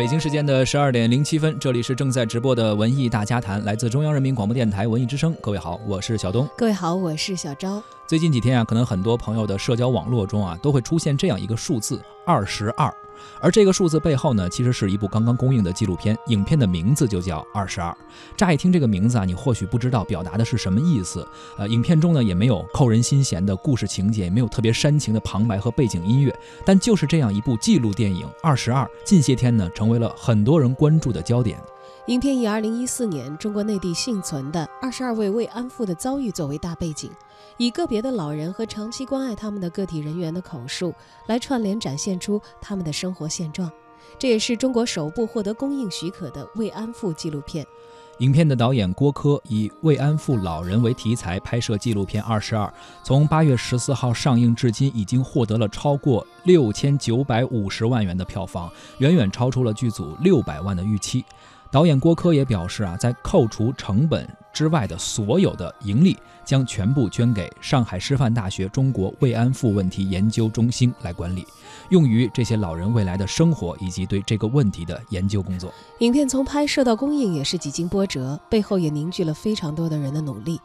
北京时间的十二点零七分，这里是正在直播的文艺大家谈，来自中央人民广播电台文艺之声。各位好，我是小东。各位好，我是小昭。最近几天啊，可能很多朋友的社交网络中啊，都会出现这样一个数字二十二，而这个数字背后呢，其实是一部刚刚公映的纪录片，影片的名字就叫《二十二》。乍一听这个名字啊，你或许不知道表达的是什么意思。呃，影片中呢也没有扣人心弦的故事情节，也没有特别煽情的旁白和背景音乐，但就是这样一部纪录电影《二十二》，近些天呢成为了很多人关注的焦点。影片以2014年中国内地幸存的22位慰安妇的遭遇作为大背景，以个别的老人和长期关爱他们的个体人员的口述来串联，展现出他们的生活现状。这也是中国首部获得公映许可的慰安妇纪录片。影片的导演郭柯以慰安妇老人为题材拍摄纪录片《二十二》，从八月十四号上映至今，已经获得了超过六千九百五十万元的票房，远远超出了剧组六百万的预期。导演郭柯也表示啊，在扣除成本之外的所有的盈利，将全部捐给上海师范大学中国慰安妇问题研究中心来管理，用于这些老人未来的生活以及对这个问题的研究工作。影片从拍摄到公映也是几经波折，背后也凝聚了非常多的人的努力。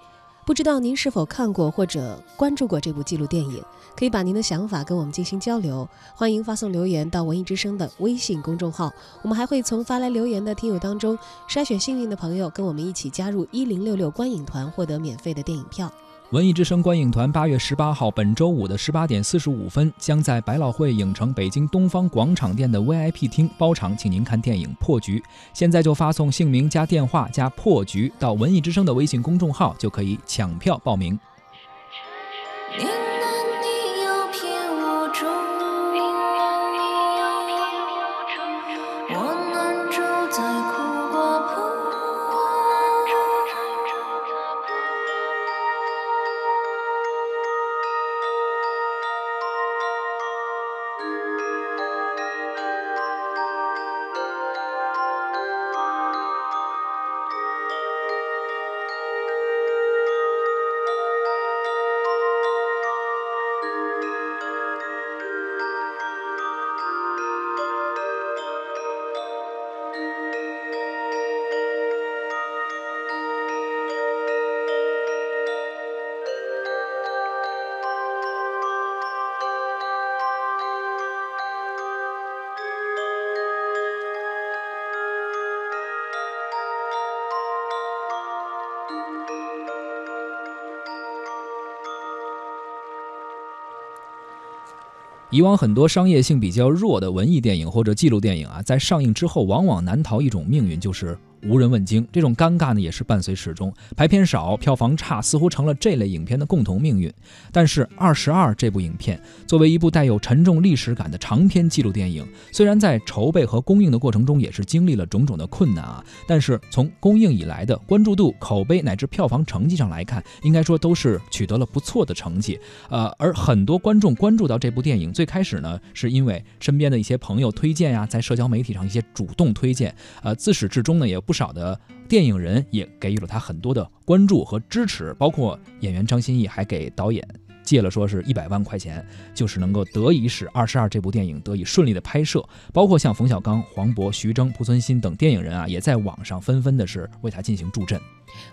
不知道您是否看过或者关注过这部纪录电影？可以把您的想法跟我们进行交流，欢迎发送留言到文艺之声的微信公众号。我们还会从发来留言的听友当中筛选幸运的朋友，跟我们一起加入一零六六观影团，获得免费的电影票。文艺之声观影团八月十八号，本周五的十八点四十五分，将在百老汇影城北京东方广场店的 VIP 厅包场，请您看电影《破局》。现在就发送姓名加电话加“破局”到文艺之声的微信公众号，就可以抢票报名。以往很多商业性比较弱的文艺电影或者纪录电影啊，在上映之后，往往难逃一种命运，就是无人问津。这种尴尬呢，也是伴随始终。排片少、票房差，似乎成了这类影片的共同命运。但是《二十二》这部影片，作为一部带有沉重历史感的长篇纪录电影，虽然在筹备和公映的过程中也是经历了种种的困难啊，但是从公映以来的关注度、口碑乃至票房成绩上来看，应该说都是取得了不错的成绩。呃，而很多观众关注到这部电影，最开始呢，是因为身边的一些朋友推荐呀，在社交媒体上一些主动推荐。呃，自始至终呢，也不少的电影人也给予了他很多的关注和支持，包括演员张歆艺还给导演。借了说是一百万块钱，就是能够得以使《二十二》这部电影得以顺利的拍摄，包括像冯小刚、黄渤、徐峥、濮存昕等电影人啊，也在网上纷纷的是为他进行助阵。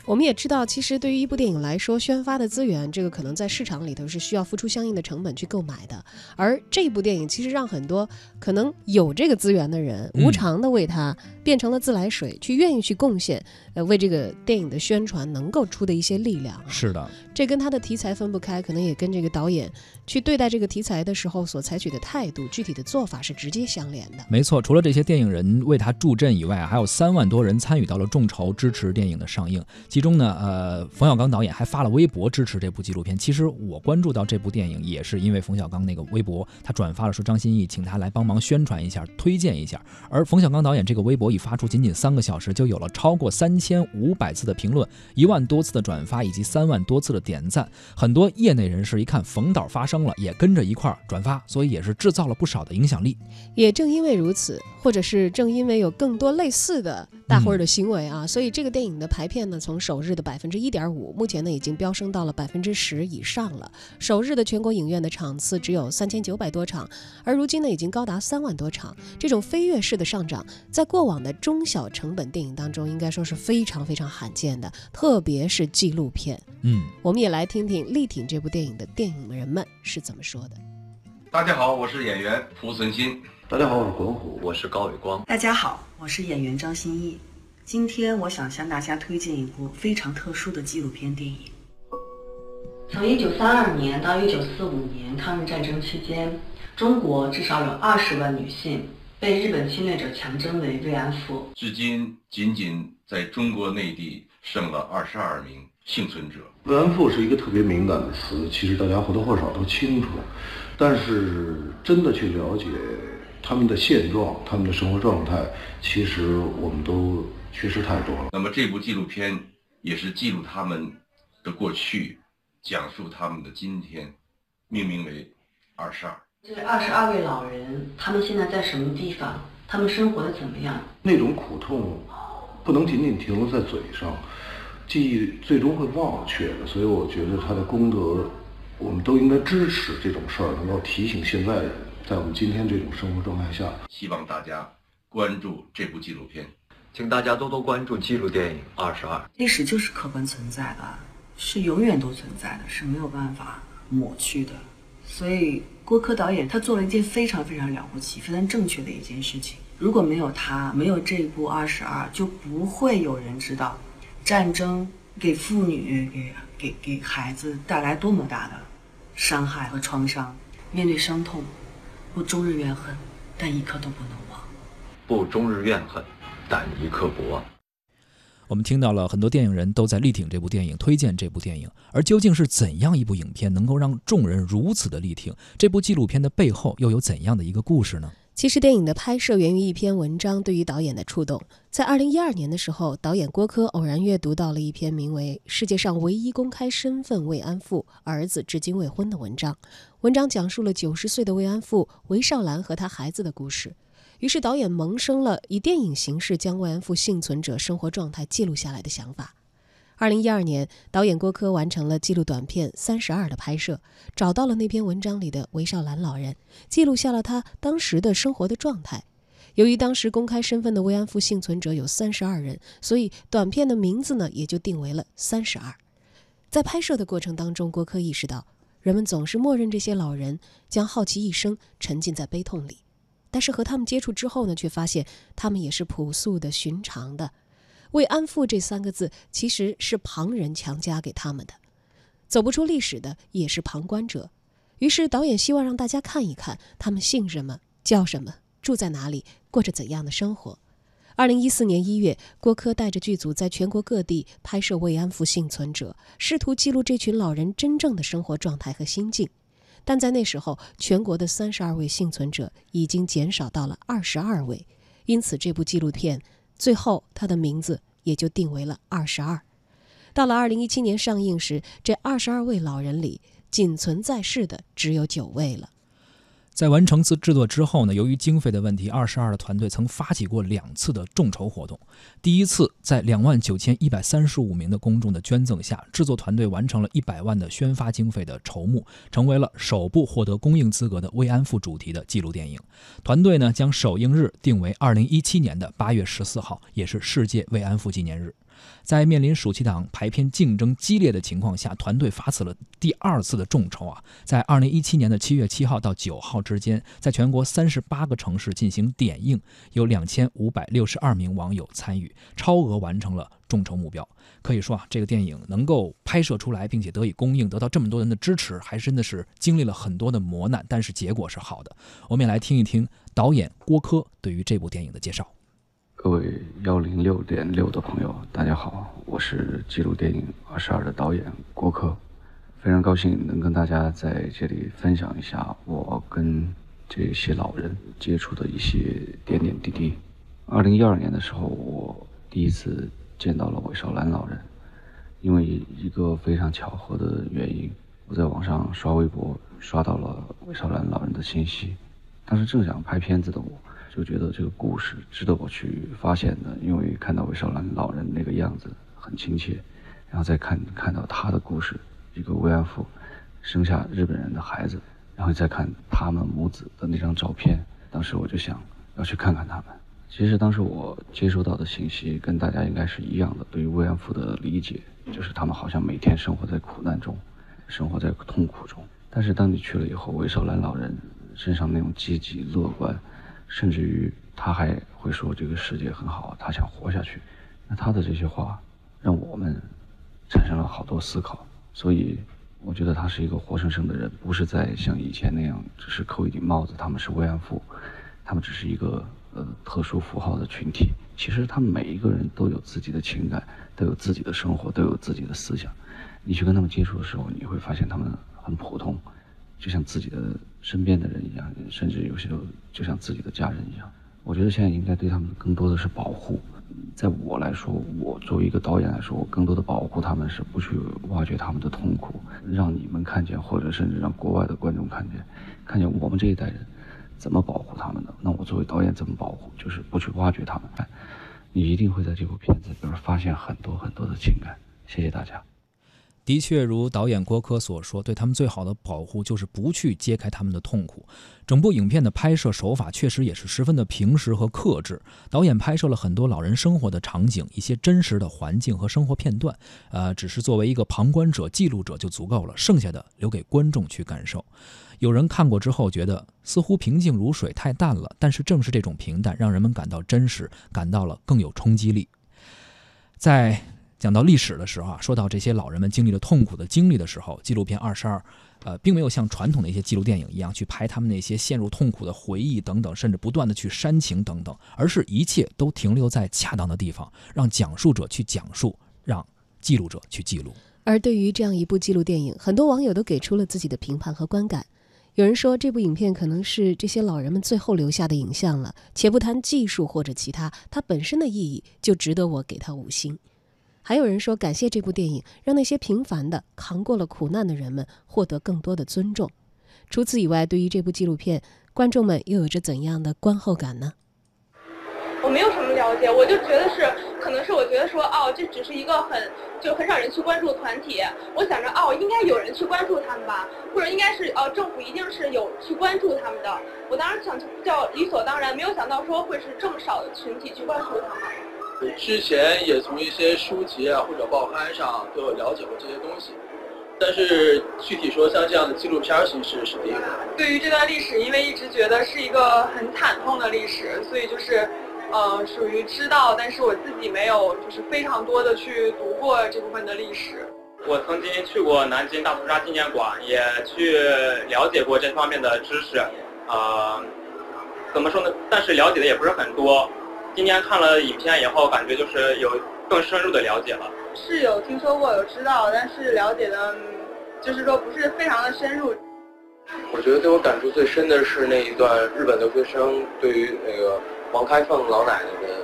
我们也知道，其实对于一部电影来说，宣发的资源，这个可能在市场里头是需要付出相应的成本去购买的。而这部电影其实让很多可能有这个资源的人，嗯无偿的为它变成了自来水，去愿意去贡献，呃，为这个电影的宣传能够出的一些力量啊。是的，这跟他的题材分不开，可能也跟这个导演去对待这个题材的时候所采取的态度、具体的做法是直接相连的。没错。除了这些电影人为他助阵以外，还有三万多人参与到了众筹支持电影的上映。其中呢，呃，冯小刚导演还发了微博支持这部纪录片。其实我关注到这部电影也是因为冯小刚那个微博，他转发了说张歆艺请他来帮忙宣传一下、推荐一下。而冯小刚导演这个微博一发出仅仅三个小时，就有了超过三千五百次的评论、一万多次的转发以及三万多次的点赞。很多业内人士一看冯导发声了，也跟着一块儿转发，所以也是制造了不少的影响力。也正因为如此，或者是正因为有更多类似的大伙儿的行为啊，所以这个电影的排片呢，从首日的百分之一点五，目前呢已经飙升到了百分之十以上了。首日的全国影院的场次只有三千九百多场，而如今呢已经高达三万多场。这种飞跃式的上涨，在过往的中小成本电影当中，应该说是非常非常罕见的，特别是纪录片。嗯，我们也来听听《力挺》这部电影的电影人们是怎么说的。大家好，我是演员濮存昕。大家好，我是滚虎，我是高伟光。大家好，我是演员张歆艺。今天我想向大家推荐一部非常特殊的纪录片电影。从1932年到1945年抗日战争期间，中国至少有20万女性被日本侵略者强征为慰安妇。至今，仅仅在中国内地剩了22名幸存者。慰安妇是一个特别敏感的词，其实大家或多或少都清楚，但是真的去了解他们的现状、他们的生活状态，其实我们都缺失太多了。那么这部纪录片也是记录他们的过去，讲述他们的今天，命名为“二十二”。这二十二位老人，他们现在在什么地方？他们生活的怎么样？那种苦痛不能仅仅停留在嘴上，记忆最终会忘却的。所以我觉得他的功德，我们都应该支持这种事儿，能够提醒现在人，在我们今天这种生活状态下，希望大家关注这部纪录片。请大家多多关注纪录电影《二十二》。历史就是客观存在的，是永远都存在的，是没有办法抹去的。所以郭柯导演他做了一件非常非常了不起、非常正确的一件事情。如果没有他，没有这部《二十二》，就不会有人知道战争给妇女、给给给孩子带来多么大的伤害和创伤。面对伤痛，不终日怨恨，但一刻都不能忘。不终日怨恨，但一刻不忘。我们听到了很多电影人都在力挺这部电影，推荐这部电影。而究竟是怎样一部影片能够让众人如此的力挺？这部纪录片的背后又有怎样的一个故事呢？其实，电影的拍摄源于一篇文章对于导演的触动。在二零一二年的时候，导演郭柯偶然阅读到了一篇名为《世界上唯一公开身份慰安妇儿子至今未婚》的文章。文章讲述了九十岁的慰安妇韦少兰和她孩子的故事。于是，导演萌生了以电影形式将慰安妇幸存者生活状态记录下来的想法。二零一二年，导演郭柯完成了纪录短片《三十二》的拍摄，找到了那篇文章里的韦少兰老人，记录下了他当时的生活的状态。由于当时公开身份的慰安妇幸存者有三十二人，所以短片的名字呢也就定为了《三十二》。在拍摄的过程当中，郭柯意识到，人们总是默认这些老人将好奇一生沉浸在悲痛里，但是和他们接触之后呢，却发现他们也是朴素的、寻常的。慰安妇这三个字其实是旁人强加给他们的，走不出历史的也是旁观者。于是导演希望让大家看一看他们姓什么、叫什么、住在哪里、过着怎样的生活。二零一四年一月，郭柯带着剧组在全国各地拍摄慰安妇幸存者，试图记录这群老人真正的生活状态和心境。但在那时候，全国的三十二位幸存者已经减少到了二十二位，因此这部纪录片。最后，他的名字也就定为了二十二。到了二零一七年上映时，这二十二位老人里，仅存在世的只有九位了。在完成自制作之后呢，由于经费的问题，二十二的团队曾发起过两次的众筹活动。第一次，在两万九千一百三十五名的公众的捐赠下，制作团队完成了一百万的宣发经费的筹募，成为了首部获得公映资格的慰安妇主题的纪录电影。团队呢，将首映日定为二零一七年的八月十四号，也是世界慰安妇纪念日。在面临暑期档排片竞争激烈的情况下，团队发起了第二次的众筹啊，在二零一七年的七月七号到九号之间，在全国三十八个城市进行点映，有两千五百六十二名网友参与，超额完成了众筹目标。可以说啊，这个电影能够拍摄出来，并且得以公映，得到这么多人的支持，还真的是经历了很多的磨难，但是结果是好的。我们也来听一听导演郭柯对于这部电影的介绍。各位幺零六点六的朋友，大家好，我是纪录电影《二十二》的导演郭柯，非常高兴能跟大家在这里分享一下我跟这些老人接触的一些点点滴滴。二零一二年的时候，我第一次见到了韦少兰老人，因为一个非常巧合的原因，我在网上刷微博刷到了韦少兰老人的信息。当时正想拍片子的我，就觉得这个故事值得我去发现的，因为看到韦少兰老人那个样子很亲切，然后再看看到他的故事，一个慰安妇生下日本人的孩子，然后再看他们母子的那张照片，当时我就想要去看看他们。其实当时我接收到的信息跟大家应该是一样的，对于慰安妇的理解就是他们好像每天生活在苦难中，生活在痛苦中。但是当你去了以后，韦少兰老人身上那种积极乐观，甚至于他还会说这个世界很好，他想活下去。那他的这些话让我们产生了好多思考。所以我觉得他是一个活生生的人，不是在像以前那样只是扣一顶帽子，他们是慰安妇，他们只是一个。呃，特殊符号的群体，其实他们每一个人都有自己的情感，都有自己的生活，都有自己的思想。你去跟他们接触的时候，你会发现他们很普通，就像自己的身边的人一样，甚至有些时候就像自己的家人一样。我觉得现在应该对他们更多的是保护。在我来说，我作为一个导演来说，我更多的保护他们是不去挖掘他们的痛苦，让你们看见，或者甚至让国外的观众看见，看见我们这一代人。怎么保护他们的？那我作为导演怎么保护？就是不去挖掘他们。你一定会在这部片子里边发现很多很多的情感。谢谢大家。的确，如导演郭柯所说，对他们最好的保护就是不去揭开他们的痛苦。整部影片的拍摄手法确实也是十分的平实和克制。导演拍摄了很多老人生活的场景，一些真实的环境和生活片段，呃，只是作为一个旁观者、记录者就足够了，剩下的留给观众去感受。有人看过之后觉得似乎平静如水，太淡了。但是正是这种平淡，让人们感到真实，感到了更有冲击力。在。讲到历史的时候啊，说到这些老人们经历了痛苦的经历的时候，纪录片《二十二》呃，并没有像传统的一些纪录电影一样去拍他们那些陷入痛苦的回忆等等，甚至不断的去煽情等等，而是一切都停留在恰当的地方，让讲述者去讲述，让记录者去记录。而对于这样一部纪录电影，很多网友都给出了自己的评判和观感。有人说，这部影片可能是这些老人们最后留下的影像了。且不谈技术或者其他，它本身的意义就值得我给它五星。还有人说，感谢这部电影，让那些平凡的扛过了苦难的人们获得更多的尊重。除此以外，对于这部纪录片，观众们又有着怎样的观后感呢？我没有什么了解，我就觉得是，可能是我觉得说，哦，这只是一个很就很少人去关注的团体。我想着，哦，应该有人去关注他们吧，或者应该是，呃，政府一定是有去关注他们的。我当时想就叫理所当然，没有想到说会是这么少的群体去关注他们。之前也从一些书籍啊或者报刊上都有了解过这些东西，但是具体说像这样的纪录片形式是第一个。对于这段历史，因为一直觉得是一个很惨痛的历史，所以就是，呃，属于知道，但是我自己没有就是非常多的去读过这部分的历史。我曾经去过南京大屠杀纪念馆，也去了解过这方面的知识，呃，怎么说呢？但是了解的也不是很多。今天看了影片以后，感觉就是有更深入的了解了。是有听说过，有知道，但是了解的，就是说不是非常的深入。我觉得对我感触最深的是那一段日本留学生对于那个王开凤老奶奶的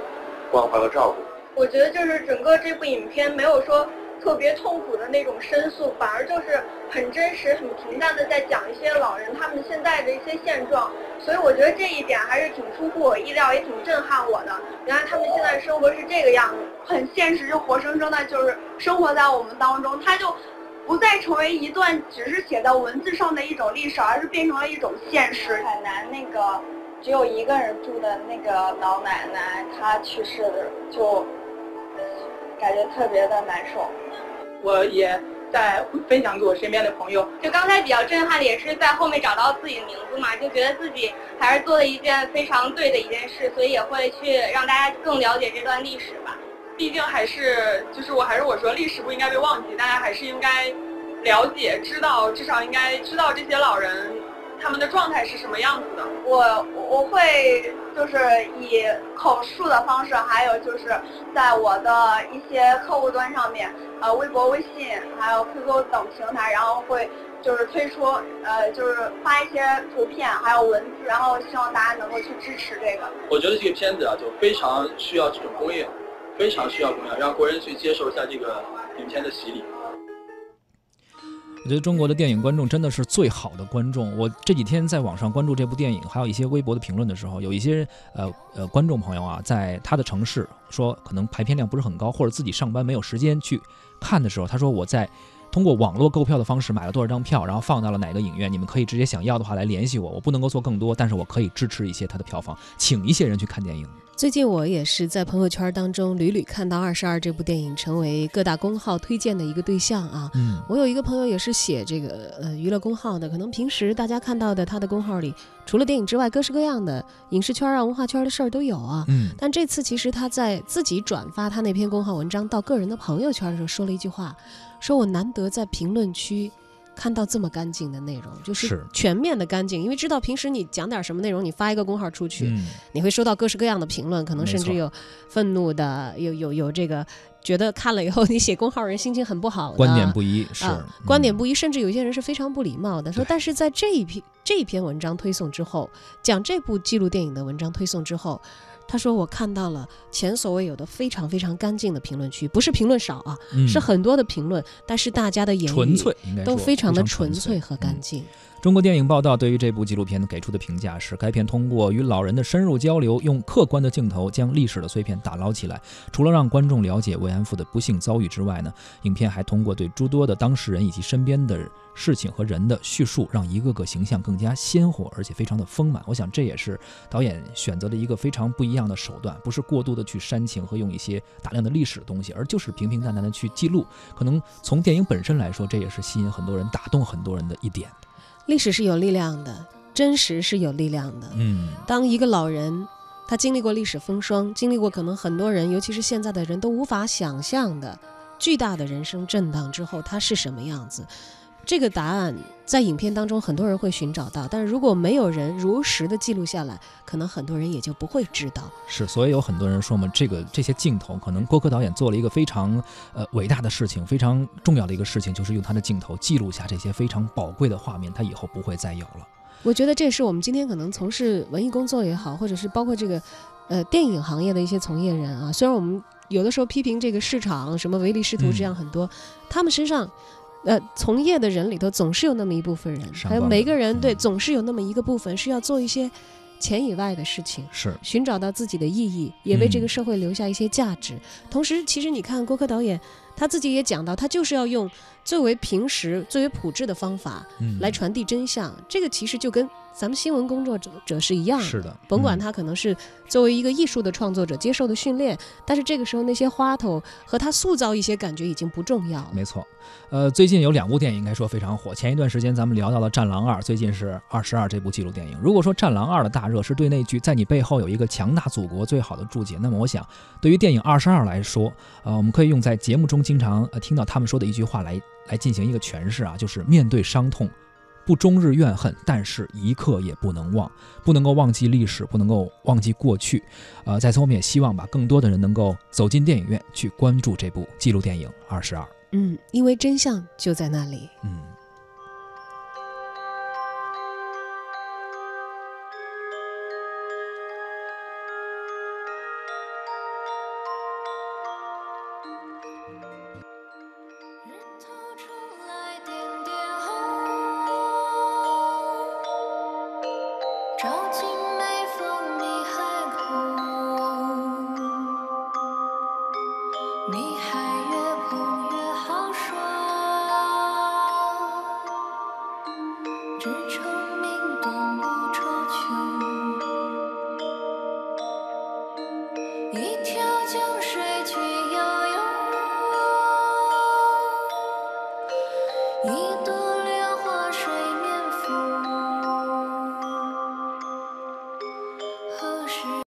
关怀和照顾。我觉得就是整个这部影片没有说。特别痛苦的那种申诉，反而就是很真实、很平淡的在讲一些老人些现状，所以我觉得这一点还是挺出乎我意料，也挺震撼我的。原来他们现在生活是这个样子，很现实，就活生生的，就是生活在我们当中。他就不再成为一段只是写在文字上的一种历史，而是变成了一种现实。海南那个只有一个人住的那个老奶奶，她去世的就。感觉特别的难受，我也在分享给我身边的朋友。就刚才比较震撼的，也是在后面找到自己的名字嘛，就觉得自己还是做了一件非常对的一件事，所以也会去让大家更了解这段历史吧。毕竟还是，就是我还是我说，历史不应该被忘记，大家还是应该了解、知道，至少应该知道这些老人。他们的状态是什么样子的？我我会就是以口述的方式，还有就是在我的一些客户端上面，呃，微博、微信，还有 QQ 等平台，然后会就是推出，呃，就是发一些图片还有文字，然后希望大家能够去支持这个。我觉得这个片子啊，就非常需要这种公映，非常需要公映，让国人去接受一下这个影片的洗礼。我觉得中国的电影观众真的是最好的观众。我这几天在网上关注这部电影，还有一些微博的评论的时候，有一些呃呃观众朋友啊，在他的城市说可能排片量不是很高，或者自己上班没有时间去看的时候，他说我在通过网络购票的方式买了多少张票，然后放到了哪个影院，你们可以直接想要的话来联系我，我不能够做更多，但是我可以支持一些他的票房，请一些人去看电影。最近我也是在朋友圈当中屡屡看到《二十二》这部电影成为各大公号推荐的一个对象啊。嗯，我有一个朋友也是写这个呃娱乐公号的，可能平时大家看到的他的公号里，除了电影之外，各式各样的影视圈啊、文化圈的事儿都有啊。嗯，但这次其实他在自己转发他那篇公号文章到个人的朋友圈的时候，说了一句话，说我难得在评论区。看到这么干净的内容，就是全面的干净。因为知道平时你讲点什么内容，你发一个公号出去，你会收到各式各样的评论，可能甚至有愤怒的，有有有这个觉得看了以后 你写公号人心情很不好的，观点不一是观点不一，甚至有些人是非常不礼貌的说。但是在这一篇这一篇文章推送之后，讲这部纪录电影的文章推送之后。他说：“我看到了前所未有的非常非常干净的评论区，不是评论少啊，是很多的评论，但是大家的言语都非常的纯粹和干净。”中国电影报道对于这部纪录片给出的评价是：该片通过与老人的深入交流，用客观的镜头将历史的碎片打捞起来。除了让观众了解慰安妇的不幸遭遇之外呢，影片还通过对诸多的当事人以及身边的事情和人的叙述，让一个个形象更加鲜活，而且非常的丰满。我想这也是导演选择的一个非常不一样的手段，不是过度的去煽情和用一些大量的历史的东西，而就是平平淡淡的去记录。可能从电影本身来说，这也是吸引很多人、打动很多人的一点。历史是有力量的，真实是有力量的。嗯，当一个老人，他经历过历史风霜，经历过可能很多人，尤其是现在的人都无法想象的巨大的人生震荡之后，他是什么样子？这个答案在影片当中很多人会寻找到，但是如果没有人如实的记录下来，可能很多人也就不会知道。是，所以有很多人说嘛，这个这些镜头，可能郭柯导演做了一个非常呃伟大的事情，非常重要的一个事情，就是用他的镜头记录下这些非常宝贵的画面，他以后不会再有了。我觉得这也是我们今天可能从事文艺工作也好，或者是包括这个呃电影行业的一些从业人啊，虽然我们有的时候批评这个市场什么唯利是图这样很多，他们身上。呃，从业的人里头总是有那么一部分人，还有每个人对，总是有那么一个部分是要做一些钱以外的事情，是寻找到自己的意义，也为这个社会留下一些价值。同时，其实你看郭柯导演他自己也讲到，他就是要用最为平实、最为朴质的方法来传递真相。这个其实就跟。咱们新闻工作者者是一样是的，甭管他可能是作为一个艺术的创作者接受的训练，但是这个时候那些花头和他塑造一些感觉已经不重要了。没错，呃，最近有两部电影应该说非常火。前一段时间咱们聊到了《战狼二》，最近是《二十二》这部纪录电影。如果说《战狼二》的大热是对那句“在你背后有一个强大祖国”最好的注解，那么我想对于电影《二十二》来说，呃，我们可以用在节目中经常呃听到他们说的一句话来来进行一个诠释啊，就是面对伤痛。不终日怨恨，但是一刻也不能忘，不能够忘记历史，不能够忘记过去。呃，在此我们也希望吧，更多的人能够走进电影院去关注这部纪录电影《二十二》。嗯，因为真相就在那里。嗯。